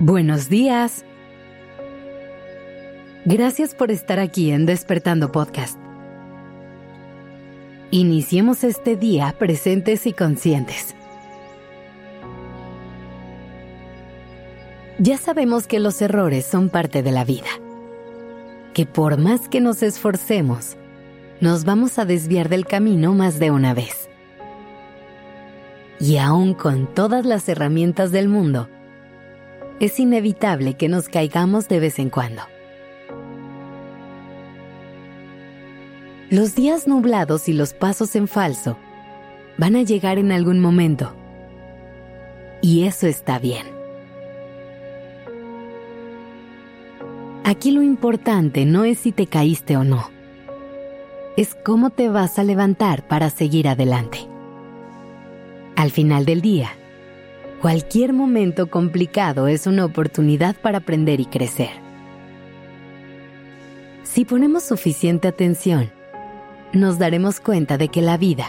Buenos días. Gracias por estar aquí en Despertando Podcast. Iniciemos este día presentes y conscientes. Ya sabemos que los errores son parte de la vida, que por más que nos esforcemos, nos vamos a desviar del camino más de una vez. Y aún con todas las herramientas del mundo, es inevitable que nos caigamos de vez en cuando. Los días nublados y los pasos en falso van a llegar en algún momento. Y eso está bien. Aquí lo importante no es si te caíste o no. Es cómo te vas a levantar para seguir adelante. Al final del día, Cualquier momento complicado es una oportunidad para aprender y crecer. Si ponemos suficiente atención, nos daremos cuenta de que la vida,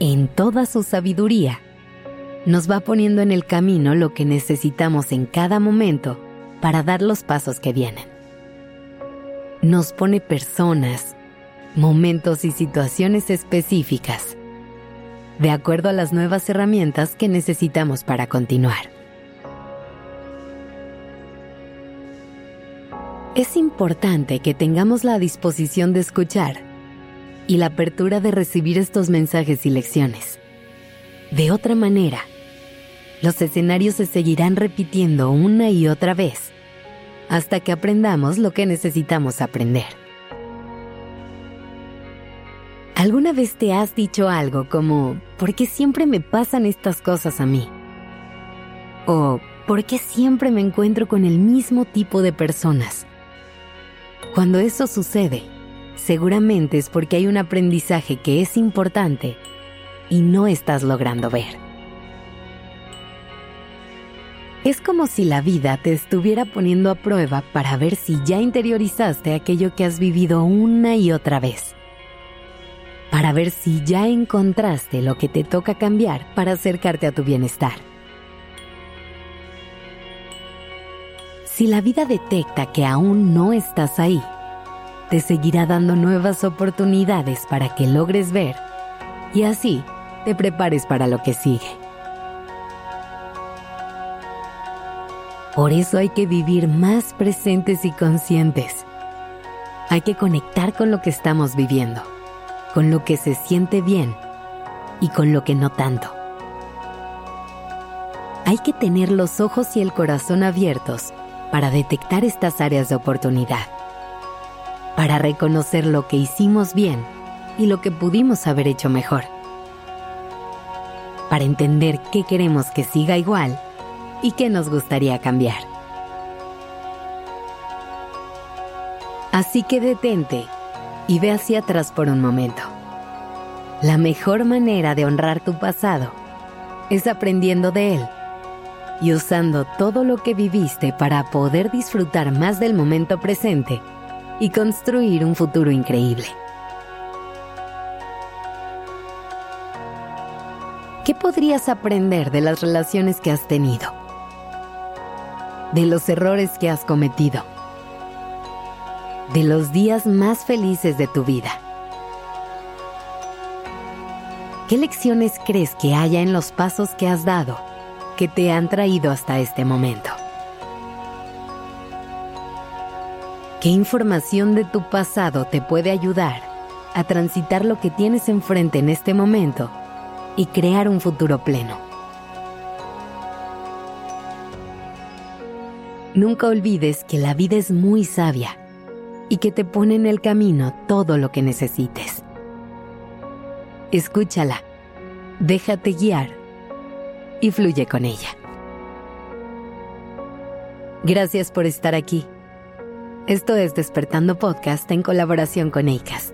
en toda su sabiduría, nos va poniendo en el camino lo que necesitamos en cada momento para dar los pasos que vienen. Nos pone personas, momentos y situaciones específicas de acuerdo a las nuevas herramientas que necesitamos para continuar. Es importante que tengamos la disposición de escuchar y la apertura de recibir estos mensajes y lecciones. De otra manera, los escenarios se seguirán repitiendo una y otra vez hasta que aprendamos lo que necesitamos aprender. ¿Alguna vez te has dicho algo como, ¿por qué siempre me pasan estas cosas a mí? O, ¿por qué siempre me encuentro con el mismo tipo de personas? Cuando eso sucede, seguramente es porque hay un aprendizaje que es importante y no estás logrando ver. Es como si la vida te estuviera poniendo a prueba para ver si ya interiorizaste aquello que has vivido una y otra vez para ver si ya encontraste lo que te toca cambiar para acercarte a tu bienestar. Si la vida detecta que aún no estás ahí, te seguirá dando nuevas oportunidades para que logres ver y así te prepares para lo que sigue. Por eso hay que vivir más presentes y conscientes. Hay que conectar con lo que estamos viviendo con lo que se siente bien y con lo que no tanto. Hay que tener los ojos y el corazón abiertos para detectar estas áreas de oportunidad, para reconocer lo que hicimos bien y lo que pudimos haber hecho mejor, para entender qué queremos que siga igual y qué nos gustaría cambiar. Así que detente y ve hacia atrás por un momento. La mejor manera de honrar tu pasado es aprendiendo de él y usando todo lo que viviste para poder disfrutar más del momento presente y construir un futuro increíble. ¿Qué podrías aprender de las relaciones que has tenido? De los errores que has cometido? De los días más felices de tu vida. ¿Qué lecciones crees que haya en los pasos que has dado que te han traído hasta este momento? ¿Qué información de tu pasado te puede ayudar a transitar lo que tienes enfrente en este momento y crear un futuro pleno? Nunca olvides que la vida es muy sabia y que te pone en el camino todo lo que necesites. Escúchala, déjate guiar y fluye con ella. Gracias por estar aquí. Esto es Despertando Podcast en colaboración con ACAST.